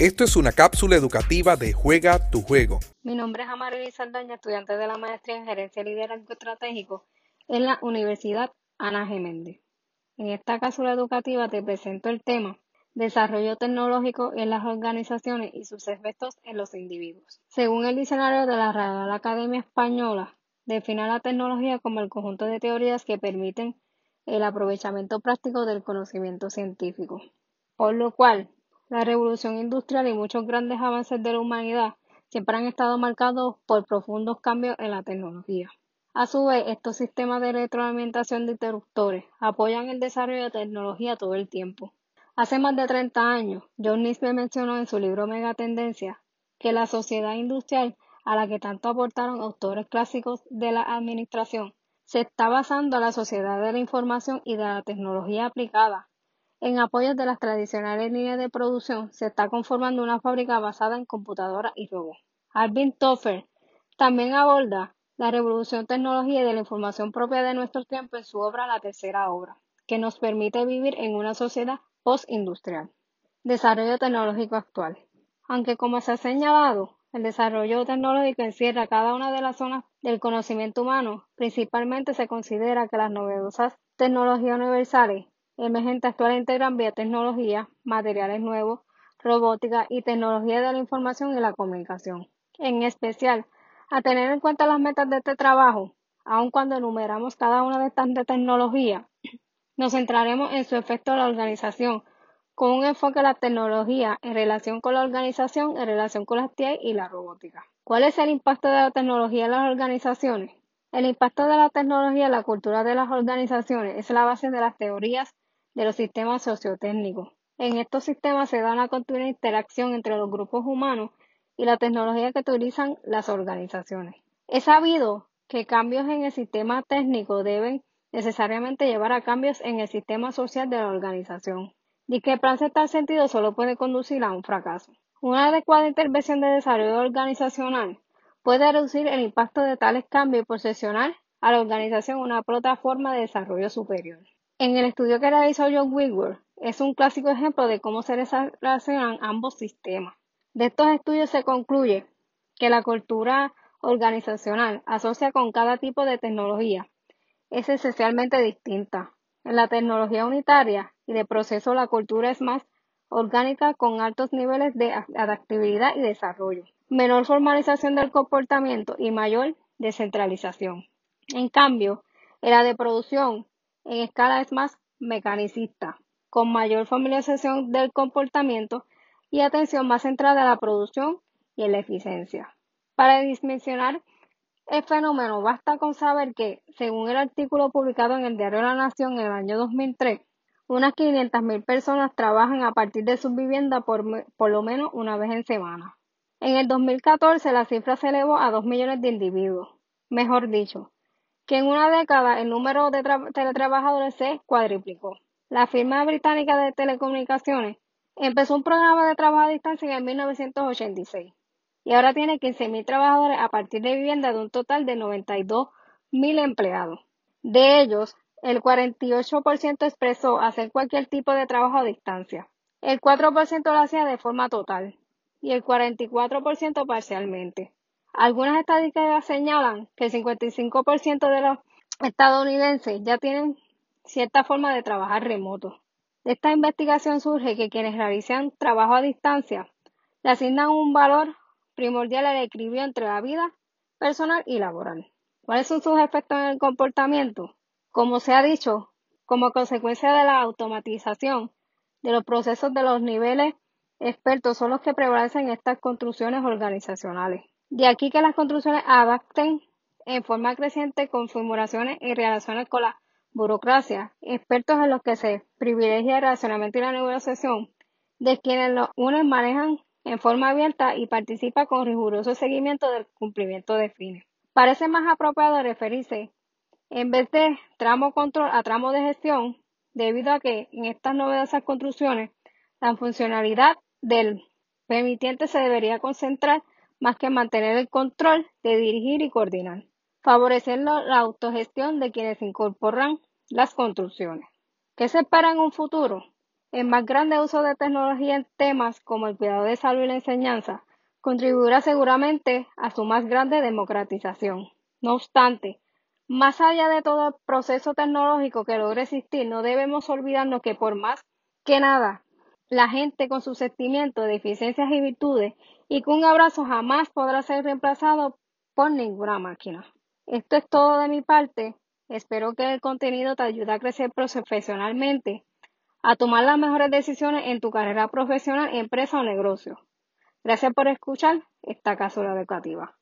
Esto es una cápsula educativa de Juega tu Juego. Mi nombre es Amarili Saldaña, estudiante de la maestría en Gerencia y Liderazgo Estratégico en la Universidad Ana Geméndez. En esta cápsula educativa te presento el tema Desarrollo tecnológico en las organizaciones y sus efectos en los individuos. Según el diccionario de la Real Academia Española, define la tecnología como el conjunto de teorías que permiten el aprovechamiento práctico del conocimiento científico. Por lo cual, la revolución industrial y muchos grandes avances de la humanidad siempre han estado marcados por profundos cambios en la tecnología. A su vez, estos sistemas de retroalimentación de interruptores apoyan el desarrollo de tecnología todo el tiempo. Hace más de 30 años, John Nisbet mencionó en su libro Megatendencia que la sociedad industrial a la que tanto aportaron autores clásicos de la administración se está basando en la sociedad de la información y de la tecnología aplicada. En apoyo de las tradicionales líneas de producción, se está conformando una fábrica basada en computadoras y robots. Alvin Toffer también aborda la revolución tecnología y de la información propia de nuestro tiempo en su obra La Tercera Obra, que nos permite vivir en una sociedad postindustrial. Desarrollo tecnológico actual. Aunque como se ha señalado, el desarrollo tecnológico encierra cada una de las zonas del conocimiento humano. Principalmente se considera que las novedosas tecnologías universales emergentes actuales integran biotecnología, materiales nuevos, robótica y tecnología de la información y la comunicación. En especial, a tener en cuenta las metas de este trabajo, aun cuando enumeramos cada una de estas tecnologías, nos centraremos en su efecto en la organización, con un enfoque en la tecnología en relación con la organización, en relación con las TI y la robótica. ¿Cuál es el impacto de la tecnología en las organizaciones? El impacto de la tecnología en la cultura de las organizaciones es la base de las teorías de los sistemas sociotécnicos. En estos sistemas se da una continua interacción entre los grupos humanos y la tecnología que utilizan las organizaciones. Es sabido que cambios en el sistema técnico deben necesariamente llevar a cambios en el sistema social de la organización. Discrepancia en tal sentido solo puede conducir a un fracaso. Una adecuada intervención de desarrollo organizacional puede reducir el impacto de tales cambios y posicionar a la organización una plataforma de desarrollo superior. En el estudio que realizó John Whitworth, es un clásico ejemplo de cómo se relacionan ambos sistemas. De estos estudios se concluye que la cultura organizacional asocia con cada tipo de tecnología es esencialmente distinta. En la tecnología unitaria y de proceso la cultura es más orgánica con altos niveles de adaptabilidad y desarrollo, menor formalización del comportamiento y mayor descentralización. En cambio, en la de producción en escala es más mecanicista, con mayor formalización del comportamiento y atención más centrada en la producción y en la eficiencia. Para dimensionar el fenómeno basta con saber que, según el artículo publicado en el Diario de la Nación en el año 2003, unas 500.000 personas trabajan a partir de su vivienda por, por lo menos una vez en semana. En el 2014 la cifra se elevó a 2 millones de individuos. Mejor dicho, que en una década el número de teletrabajadores se cuadriplicó. La firma británica de telecomunicaciones empezó un programa de trabajo a distancia en 1986 y ahora tiene 15.000 trabajadores a partir de vivienda de un total de 92.000 empleados. De ellos, el 48% expresó hacer cualquier tipo de trabajo a distancia. El 4% lo hacía de forma total y el 44% parcialmente. Algunas estadísticas señalan que el 55% de los estadounidenses ya tienen cierta forma de trabajar remoto. De esta investigación surge que quienes realizan trabajo a distancia le asignan un valor primordial el equilibrio entre la vida personal y laboral. ¿Cuáles son sus efectos en el comportamiento? Como se ha dicho, como consecuencia de la automatización de los procesos de los niveles expertos son los que prevalecen en estas construcciones organizacionales. De aquí que las construcciones adapten en forma creciente con formulaciones y relaciones con la burocracia, expertos en los que se privilegia el relacionamiento y la negociación, de quienes los unen manejan en forma abierta y participa con riguroso seguimiento del cumplimiento de fines. Parece más apropiado referirse en vez de tramo control a tramo de gestión, debido a que en estas novedosas construcciones la funcionalidad del permitiente se debería concentrar más que mantener el control de dirigir y coordinar, favoreciendo la autogestión de quienes incorporan las construcciones. ¿Qué se espera en un futuro? El más grande uso de tecnología en temas como el cuidado de salud y la enseñanza contribuirá seguramente a su más grande democratización. No obstante, más allá de todo el proceso tecnológico que logre existir, no debemos olvidarnos que por más que nada, la gente con sus sentimientos, deficiencias y virtudes, y que un abrazo jamás podrá ser reemplazado por ninguna máquina. Esto es todo de mi parte. Espero que el contenido te ayude a crecer profesionalmente, a tomar las mejores decisiones en tu carrera profesional, empresa o negocio. Gracias por escuchar esta cápsula educativa.